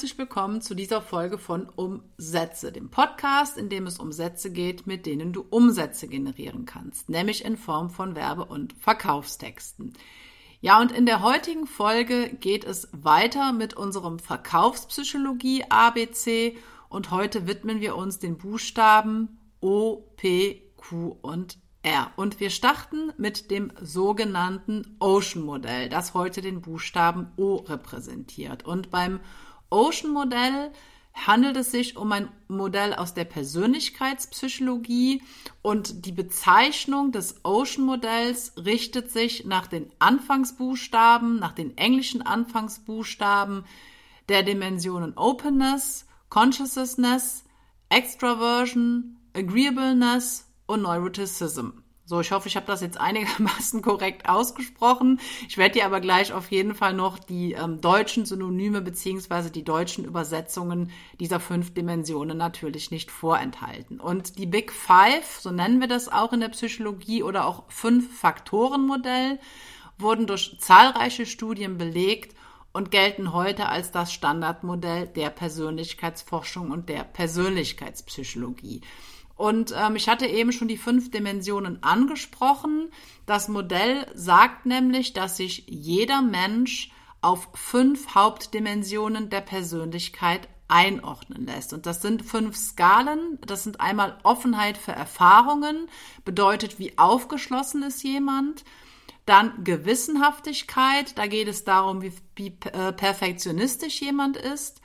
herzlich willkommen zu dieser Folge von Umsätze, dem Podcast, in dem es um Sätze geht, mit denen du Umsätze generieren kannst, nämlich in Form von Werbe- und Verkaufstexten. Ja, und in der heutigen Folge geht es weiter mit unserem Verkaufspsychologie ABC und heute widmen wir uns den Buchstaben O, P, Q und R. Und wir starten mit dem sogenannten Ocean-Modell, das heute den Buchstaben O repräsentiert. Und beim Ocean-Modell handelt es sich um ein Modell aus der Persönlichkeitspsychologie und die Bezeichnung des Ocean-Modells richtet sich nach den Anfangsbuchstaben, nach den englischen Anfangsbuchstaben der Dimensionen Openness, Consciousness, Extraversion, Agreeableness und Neuroticism. So, ich hoffe, ich habe das jetzt einigermaßen korrekt ausgesprochen. Ich werde dir aber gleich auf jeden Fall noch die ähm, deutschen Synonyme beziehungsweise die deutschen Übersetzungen dieser fünf Dimensionen natürlich nicht vorenthalten. Und die Big Five, so nennen wir das auch in der Psychologie oder auch Fünf-Faktoren-Modell, wurden durch zahlreiche Studien belegt und gelten heute als das Standardmodell der Persönlichkeitsforschung und der Persönlichkeitspsychologie. Und ähm, ich hatte eben schon die fünf Dimensionen angesprochen. Das Modell sagt nämlich, dass sich jeder Mensch auf fünf Hauptdimensionen der Persönlichkeit einordnen lässt. Und das sind fünf Skalen. Das sind einmal Offenheit für Erfahrungen, bedeutet, wie aufgeschlossen ist jemand. Dann Gewissenhaftigkeit, da geht es darum, wie, wie äh, perfektionistisch jemand ist.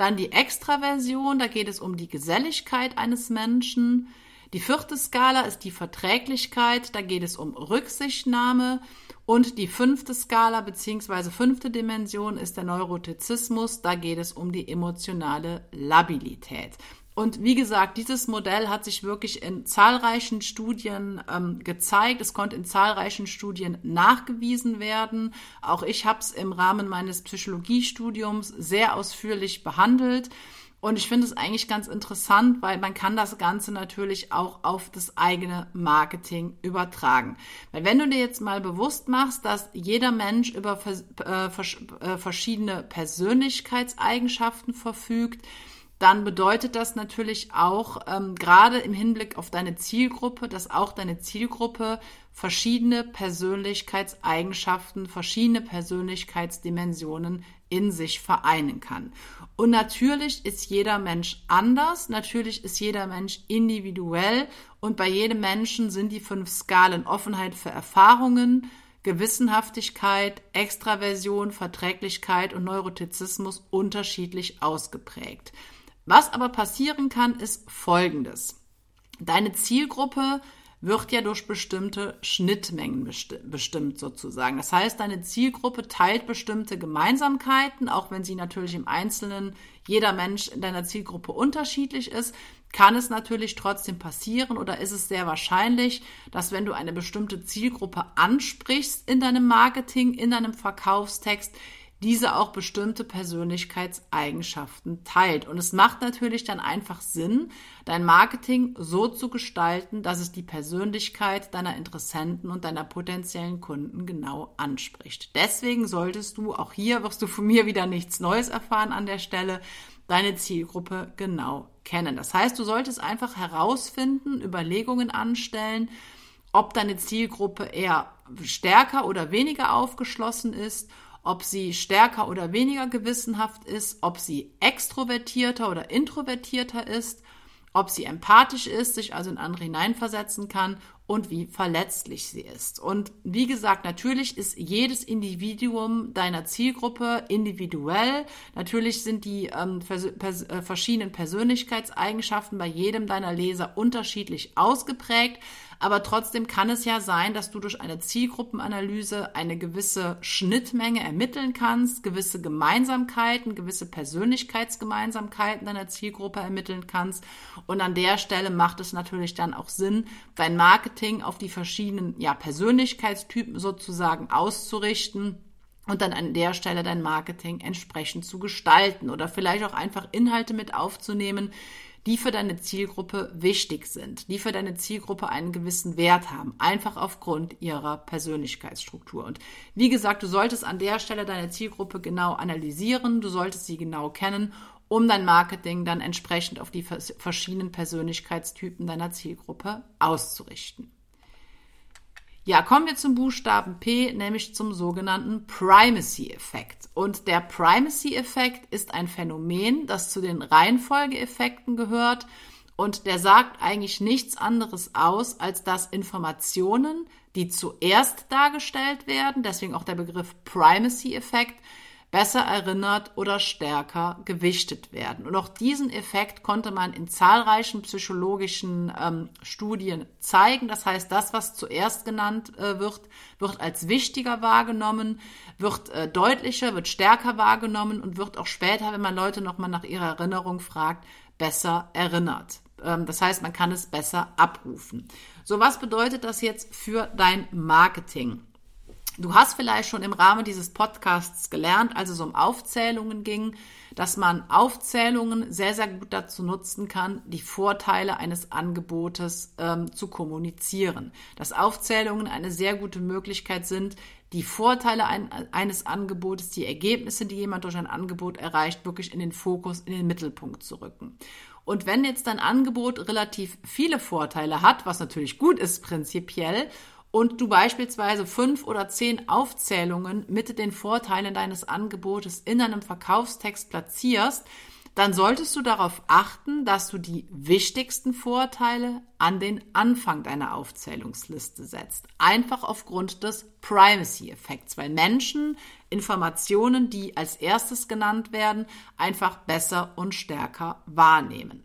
Dann die Extraversion, da geht es um die Geselligkeit eines Menschen. Die vierte Skala ist die Verträglichkeit, da geht es um Rücksichtnahme. Und die fünfte Skala bzw. fünfte Dimension ist der Neurotizismus, da geht es um die emotionale Labilität. Und wie gesagt, dieses Modell hat sich wirklich in zahlreichen Studien ähm, gezeigt. Es konnte in zahlreichen Studien nachgewiesen werden. Auch ich habe es im Rahmen meines Psychologiestudiums sehr ausführlich behandelt. Und ich finde es eigentlich ganz interessant, weil man kann das Ganze natürlich auch auf das eigene Marketing übertragen. Weil wenn du dir jetzt mal bewusst machst, dass jeder Mensch über äh, äh, verschiedene Persönlichkeitseigenschaften verfügt, dann bedeutet das natürlich auch ähm, gerade im Hinblick auf deine Zielgruppe, dass auch deine Zielgruppe verschiedene Persönlichkeitseigenschaften, verschiedene Persönlichkeitsdimensionen in sich vereinen kann. Und natürlich ist jeder Mensch anders, natürlich ist jeder Mensch individuell und bei jedem Menschen sind die fünf Skalen Offenheit für Erfahrungen, Gewissenhaftigkeit, Extraversion, Verträglichkeit und Neurotizismus unterschiedlich ausgeprägt. Was aber passieren kann, ist Folgendes. Deine Zielgruppe wird ja durch bestimmte Schnittmengen bestimmt sozusagen. Das heißt, deine Zielgruppe teilt bestimmte Gemeinsamkeiten, auch wenn sie natürlich im Einzelnen jeder Mensch in deiner Zielgruppe unterschiedlich ist, kann es natürlich trotzdem passieren oder ist es sehr wahrscheinlich, dass wenn du eine bestimmte Zielgruppe ansprichst in deinem Marketing, in deinem Verkaufstext, diese auch bestimmte Persönlichkeitseigenschaften teilt. Und es macht natürlich dann einfach Sinn, dein Marketing so zu gestalten, dass es die Persönlichkeit deiner Interessenten und deiner potenziellen Kunden genau anspricht. Deswegen solltest du, auch hier wirst du von mir wieder nichts Neues erfahren an der Stelle, deine Zielgruppe genau kennen. Das heißt, du solltest einfach herausfinden, Überlegungen anstellen, ob deine Zielgruppe eher stärker oder weniger aufgeschlossen ist ob sie stärker oder weniger gewissenhaft ist, ob sie extrovertierter oder introvertierter ist, ob sie empathisch ist, sich also in andere hineinversetzen kann und wie verletzlich sie ist. Und wie gesagt, natürlich ist jedes Individuum deiner Zielgruppe individuell. Natürlich sind die ähm, pers pers äh, verschiedenen Persönlichkeitseigenschaften bei jedem deiner Leser unterschiedlich ausgeprägt. Aber trotzdem kann es ja sein, dass du durch eine Zielgruppenanalyse eine gewisse Schnittmenge ermitteln kannst, gewisse Gemeinsamkeiten, gewisse Persönlichkeitsgemeinsamkeiten deiner Zielgruppe ermitteln kannst. Und an der Stelle macht es natürlich dann auch Sinn, dein Marketing auf die verschiedenen ja, Persönlichkeitstypen sozusagen auszurichten und dann an der Stelle dein Marketing entsprechend zu gestalten oder vielleicht auch einfach Inhalte mit aufzunehmen, die für deine Zielgruppe wichtig sind, die für deine Zielgruppe einen gewissen Wert haben, einfach aufgrund ihrer Persönlichkeitsstruktur. Und wie gesagt, du solltest an der Stelle deine Zielgruppe genau analysieren, du solltest sie genau kennen, um dein Marketing dann entsprechend auf die verschiedenen Persönlichkeitstypen deiner Zielgruppe auszurichten. Ja, kommen wir zum Buchstaben P, nämlich zum sogenannten Primacy-Effekt. Und der Primacy-Effekt ist ein Phänomen, das zu den Reihenfolgeeffekten gehört. Und der sagt eigentlich nichts anderes aus, als dass Informationen, die zuerst dargestellt werden, deswegen auch der Begriff Primacy-Effekt, besser erinnert oder stärker gewichtet werden. Und auch diesen Effekt konnte man in zahlreichen psychologischen ähm, Studien zeigen. Das heißt, das, was zuerst genannt äh, wird, wird als wichtiger wahrgenommen, wird äh, deutlicher, wird stärker wahrgenommen und wird auch später, wenn man Leute nochmal nach ihrer Erinnerung fragt, besser erinnert. Ähm, das heißt, man kann es besser abrufen. So, was bedeutet das jetzt für dein Marketing? Du hast vielleicht schon im Rahmen dieses Podcasts gelernt, als es um Aufzählungen ging, dass man Aufzählungen sehr, sehr gut dazu nutzen kann, die Vorteile eines Angebotes ähm, zu kommunizieren. Dass Aufzählungen eine sehr gute Möglichkeit sind, die Vorteile ein, eines Angebotes, die Ergebnisse, die jemand durch ein Angebot erreicht, wirklich in den Fokus, in den Mittelpunkt zu rücken. Und wenn jetzt dein Angebot relativ viele Vorteile hat, was natürlich gut ist prinzipiell, und du beispielsweise fünf oder zehn Aufzählungen mit den Vorteilen deines Angebotes in einem Verkaufstext platzierst, dann solltest du darauf achten, dass du die wichtigsten Vorteile an den Anfang deiner Aufzählungsliste setzt. Einfach aufgrund des Privacy-Effekts, weil Menschen Informationen, die als erstes genannt werden, einfach besser und stärker wahrnehmen.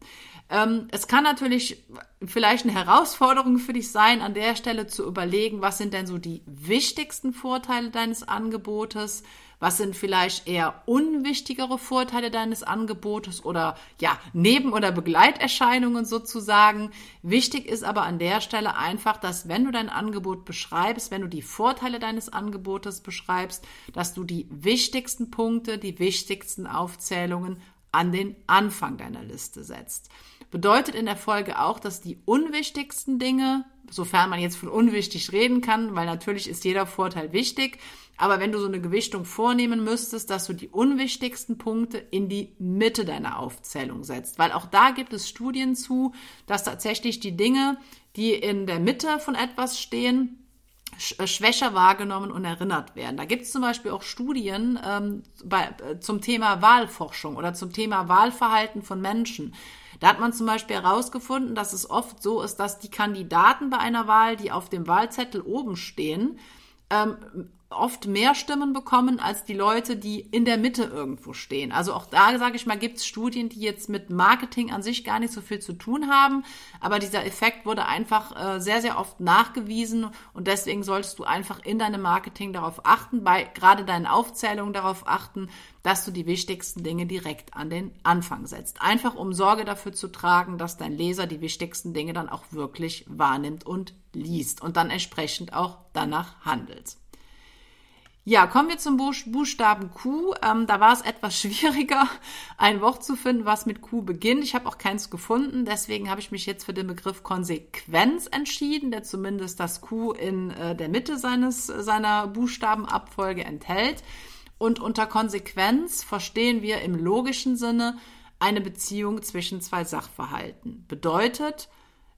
Ähm, es kann natürlich vielleicht eine Herausforderung für dich sein, an der Stelle zu überlegen, was sind denn so die wichtigsten Vorteile deines Angebotes, was sind vielleicht eher unwichtigere Vorteile deines Angebotes oder ja, Neben- oder Begleiterscheinungen sozusagen. Wichtig ist aber an der Stelle einfach, dass wenn du dein Angebot beschreibst, wenn du die Vorteile deines Angebotes beschreibst, dass du die wichtigsten Punkte, die wichtigsten Aufzählungen an den Anfang deiner Liste setzt. Bedeutet in der Folge auch, dass die unwichtigsten Dinge, sofern man jetzt von unwichtig reden kann, weil natürlich ist jeder Vorteil wichtig, aber wenn du so eine Gewichtung vornehmen müsstest, dass du die unwichtigsten Punkte in die Mitte deiner Aufzählung setzt, weil auch da gibt es Studien zu, dass tatsächlich die Dinge, die in der Mitte von etwas stehen, äh, schwächer wahrgenommen und erinnert werden. Da gibt es zum Beispiel auch Studien ähm, bei, äh, zum Thema Wahlforschung oder zum Thema Wahlverhalten von Menschen. Da hat man zum Beispiel herausgefunden, dass es oft so ist, dass die Kandidaten bei einer Wahl, die auf dem Wahlzettel oben stehen, ähm, oft mehr Stimmen bekommen als die Leute, die in der Mitte irgendwo stehen. Also auch da, sage ich mal, gibt es Studien, die jetzt mit Marketing an sich gar nicht so viel zu tun haben, aber dieser Effekt wurde einfach äh, sehr, sehr oft nachgewiesen und deswegen solltest du einfach in deinem Marketing darauf achten, bei gerade deinen Aufzählungen darauf achten, dass du die wichtigsten Dinge direkt an den Anfang setzt. Einfach um Sorge dafür zu tragen, dass dein Leser die wichtigsten Dinge dann auch wirklich wahrnimmt und liest und dann entsprechend auch danach handelt. Ja, kommen wir zum Buchstaben Q. Ähm, da war es etwas schwieriger, ein Wort zu finden, was mit Q beginnt. Ich habe auch keins gefunden, deswegen habe ich mich jetzt für den Begriff Konsequenz entschieden, der zumindest das Q in äh, der Mitte seines, seiner Buchstabenabfolge enthält. Und unter Konsequenz verstehen wir im logischen Sinne eine Beziehung zwischen zwei Sachverhalten. Bedeutet,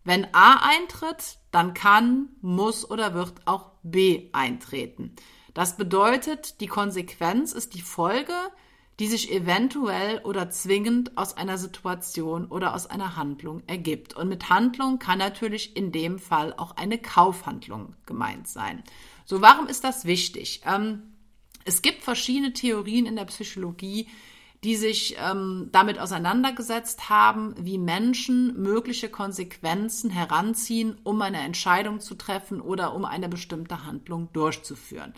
wenn A eintritt, dann kann, muss oder wird auch B eintreten. Das bedeutet, die Konsequenz ist die Folge, die sich eventuell oder zwingend aus einer Situation oder aus einer Handlung ergibt. Und mit Handlung kann natürlich in dem Fall auch eine Kaufhandlung gemeint sein. So, warum ist das wichtig? Ähm, es gibt verschiedene Theorien in der Psychologie, die sich ähm, damit auseinandergesetzt haben, wie Menschen mögliche Konsequenzen heranziehen, um eine Entscheidung zu treffen oder um eine bestimmte Handlung durchzuführen.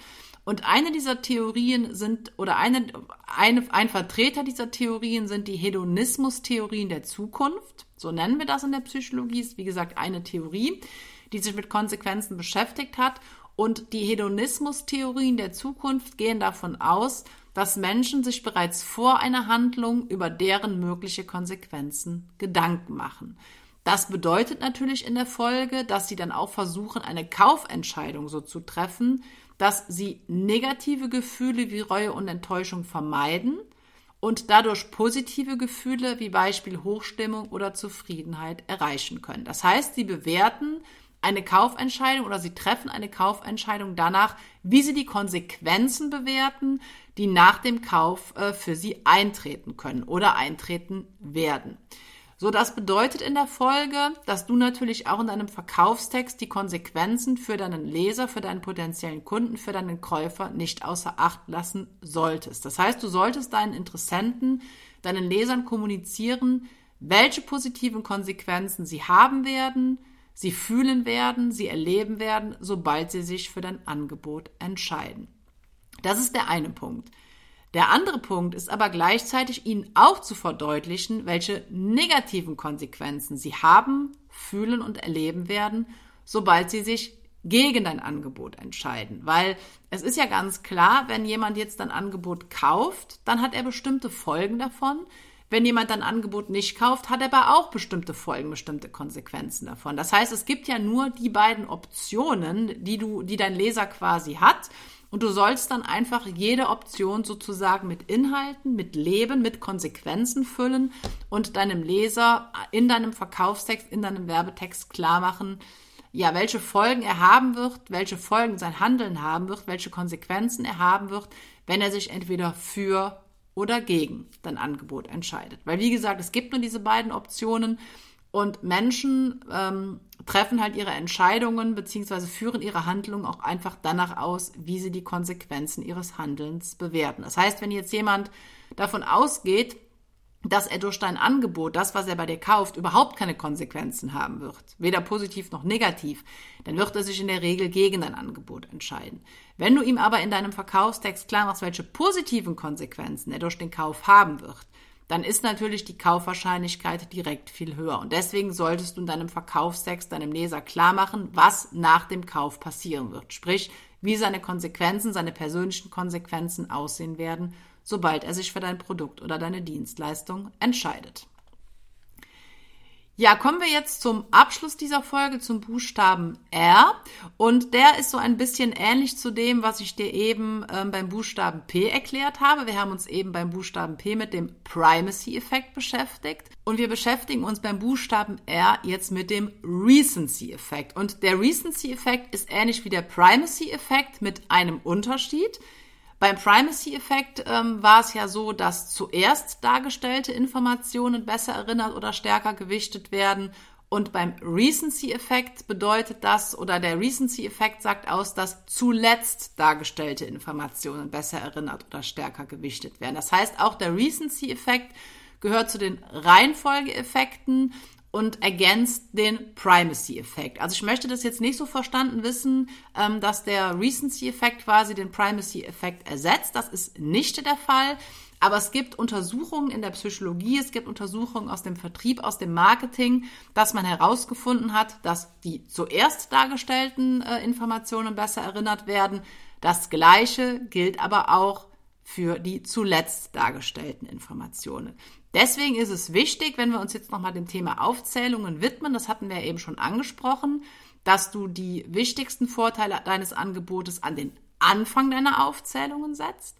Und eine dieser Theorien sind, oder eine, eine, ein Vertreter dieser Theorien sind die Hedonismus-Theorien der Zukunft. So nennen wir das in der Psychologie. Ist wie gesagt eine Theorie, die sich mit Konsequenzen beschäftigt hat Und die Hedonismus-Theorien der Zukunft gehen davon aus, dass Menschen sich bereits vor einer Handlung über deren mögliche Konsequenzen Gedanken machen. Das bedeutet natürlich in der Folge, dass sie dann auch versuchen, eine Kaufentscheidung so zu treffen, dass sie negative Gefühle wie Reue und Enttäuschung vermeiden und dadurch positive Gefühle wie Beispiel Hochstimmung oder Zufriedenheit erreichen können. Das heißt, sie bewerten eine Kaufentscheidung oder sie treffen eine Kaufentscheidung danach, wie sie die Konsequenzen bewerten, die nach dem Kauf äh, für sie eintreten können oder eintreten werden. So, das bedeutet in der Folge, dass du natürlich auch in deinem Verkaufstext die Konsequenzen für deinen Leser, für deinen potenziellen Kunden, für deinen Käufer nicht außer Acht lassen solltest. Das heißt, du solltest deinen Interessenten, deinen Lesern kommunizieren, welche positiven Konsequenzen sie haben werden, sie fühlen werden, sie erleben werden, sobald sie sich für dein Angebot entscheiden. Das ist der eine Punkt. Der andere Punkt ist aber gleichzeitig ihnen auch zu verdeutlichen, welche negativen Konsequenzen sie haben, fühlen und erleben werden, sobald sie sich gegen dein Angebot entscheiden. Weil es ist ja ganz klar, wenn jemand jetzt dein Angebot kauft, dann hat er bestimmte Folgen davon. Wenn jemand dein Angebot nicht kauft, hat er aber auch bestimmte Folgen, bestimmte Konsequenzen davon. Das heißt, es gibt ja nur die beiden Optionen, die du, die dein Leser quasi hat. Und du sollst dann einfach jede Option sozusagen mit Inhalten, mit Leben, mit Konsequenzen füllen und deinem Leser in deinem Verkaufstext, in deinem Werbetext klar machen, ja, welche Folgen er haben wird, welche Folgen sein Handeln haben wird, welche Konsequenzen er haben wird, wenn er sich entweder für oder gegen dein Angebot entscheidet. Weil, wie gesagt, es gibt nur diese beiden Optionen und Menschen ähm, treffen halt ihre Entscheidungen beziehungsweise führen ihre Handlungen auch einfach danach aus, wie sie die Konsequenzen ihres Handelns bewerten. Das heißt, wenn jetzt jemand davon ausgeht, dass er durch dein Angebot, das, was er bei dir kauft, überhaupt keine Konsequenzen haben wird, weder positiv noch negativ, dann wird er sich in der Regel gegen dein Angebot entscheiden. Wenn du ihm aber in deinem Verkaufstext klar machst, welche positiven Konsequenzen er durch den Kauf haben wird, dann ist natürlich die Kaufwahrscheinlichkeit direkt viel höher. Und deswegen solltest du in deinem Verkaufstext deinem Leser klar machen, was nach dem Kauf passieren wird. Sprich, wie seine Konsequenzen, seine persönlichen Konsequenzen aussehen werden, sobald er sich für dein Produkt oder deine Dienstleistung entscheidet. Ja, kommen wir jetzt zum Abschluss dieser Folge, zum Buchstaben R. Und der ist so ein bisschen ähnlich zu dem, was ich dir eben ähm, beim Buchstaben P erklärt habe. Wir haben uns eben beim Buchstaben P mit dem Primacy-Effekt beschäftigt. Und wir beschäftigen uns beim Buchstaben R jetzt mit dem Recency-Effekt. Und der Recency-Effekt ist ähnlich wie der Primacy-Effekt mit einem Unterschied. Beim Primacy-Effekt ähm, war es ja so, dass zuerst dargestellte Informationen besser erinnert oder stärker gewichtet werden. Und beim Recency-Effekt bedeutet das, oder der Recency-Effekt sagt aus, dass zuletzt dargestellte Informationen besser erinnert oder stärker gewichtet werden. Das heißt, auch der Recency-Effekt gehört zu den Reihenfolgeeffekten und ergänzt den Primacy-Effekt. Also ich möchte das jetzt nicht so verstanden wissen, ähm, dass der Recency-Effekt quasi den Primacy-Effekt ersetzt. Das ist nicht der Fall. Aber es gibt Untersuchungen in der Psychologie, es gibt Untersuchungen aus dem Vertrieb, aus dem Marketing, dass man herausgefunden hat, dass die zuerst dargestellten äh, Informationen besser erinnert werden. Das Gleiche gilt aber auch für die zuletzt dargestellten Informationen. Deswegen ist es wichtig, wenn wir uns jetzt nochmal dem Thema Aufzählungen widmen, das hatten wir eben schon angesprochen, dass du die wichtigsten Vorteile deines Angebotes an den Anfang deiner Aufzählungen setzt.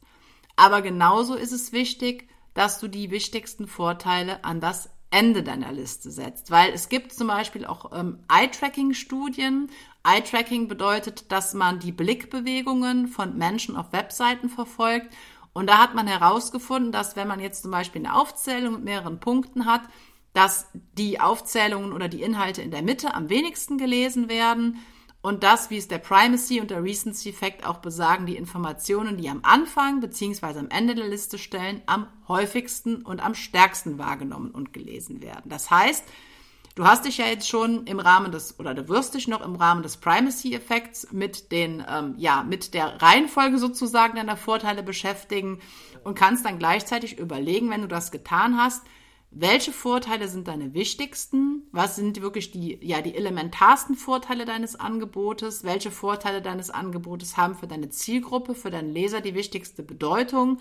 Aber genauso ist es wichtig, dass du die wichtigsten Vorteile an das Ende deiner Liste setzt. Weil es gibt zum Beispiel auch ähm, Eye-Tracking-Studien. Eye-Tracking bedeutet, dass man die Blickbewegungen von Menschen auf Webseiten verfolgt und da hat man herausgefunden, dass wenn man jetzt zum Beispiel eine Aufzählung mit mehreren Punkten hat, dass die Aufzählungen oder die Inhalte in der Mitte am wenigsten gelesen werden und das, wie es der Primacy und der Recency-Effekt auch besagen, die Informationen, die am Anfang bzw. am Ende der Liste stellen, am häufigsten und am stärksten wahrgenommen und gelesen werden. Das heißt, Du hast dich ja jetzt schon im Rahmen des, oder du wirst dich noch im Rahmen des Primacy-Effekts mit den, ähm, ja, mit der Reihenfolge sozusagen deiner Vorteile beschäftigen und kannst dann gleichzeitig überlegen, wenn du das getan hast, welche Vorteile sind deine wichtigsten? Was sind wirklich die, ja, die elementarsten Vorteile deines Angebotes? Welche Vorteile deines Angebotes haben für deine Zielgruppe, für deinen Leser die wichtigste Bedeutung?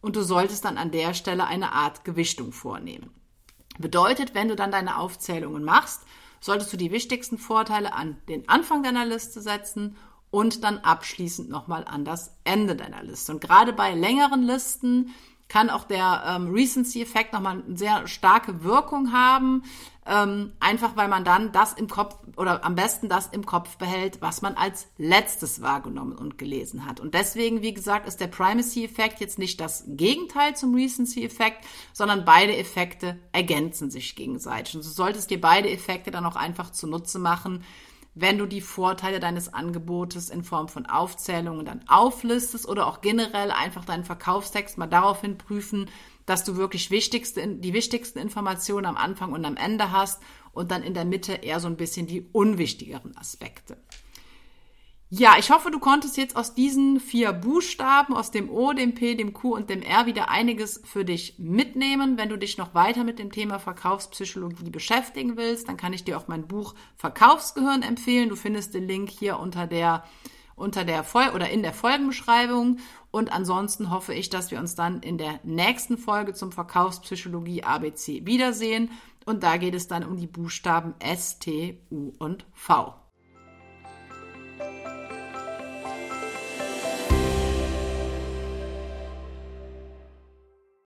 Und du solltest dann an der Stelle eine Art Gewichtung vornehmen. Bedeutet, wenn du dann deine Aufzählungen machst, solltest du die wichtigsten Vorteile an den Anfang deiner Liste setzen und dann abschließend nochmal an das Ende deiner Liste. Und gerade bei längeren Listen kann auch der ähm, Recency-Effekt nochmal eine sehr starke Wirkung haben. Ähm, einfach weil man dann das im Kopf oder am besten das im Kopf behält, was man als letztes wahrgenommen und gelesen hat. Und deswegen, wie gesagt, ist der Primacy-Effekt jetzt nicht das Gegenteil zum Recency-Effekt, sondern beide Effekte ergänzen sich gegenseitig. Und so solltest dir beide Effekte dann auch einfach zunutze machen, wenn du die Vorteile deines Angebotes in Form von Aufzählungen dann auflistest oder auch generell einfach deinen Verkaufstext mal daraufhin prüfen, dass du wirklich wichtigste, die wichtigsten Informationen am Anfang und am Ende hast und dann in der Mitte eher so ein bisschen die unwichtigeren Aspekte. Ja, ich hoffe, du konntest jetzt aus diesen vier Buchstaben, aus dem O, dem P, dem Q und dem R wieder einiges für dich mitnehmen. Wenn du dich noch weiter mit dem Thema Verkaufspsychologie beschäftigen willst, dann kann ich dir auch mein Buch Verkaufsgehirn empfehlen. Du findest den Link hier unter der unter der Fol oder in der Folgenbeschreibung. Und ansonsten hoffe ich, dass wir uns dann in der nächsten Folge zum Verkaufspsychologie ABC wiedersehen. Und da geht es dann um die Buchstaben S, T, U und V.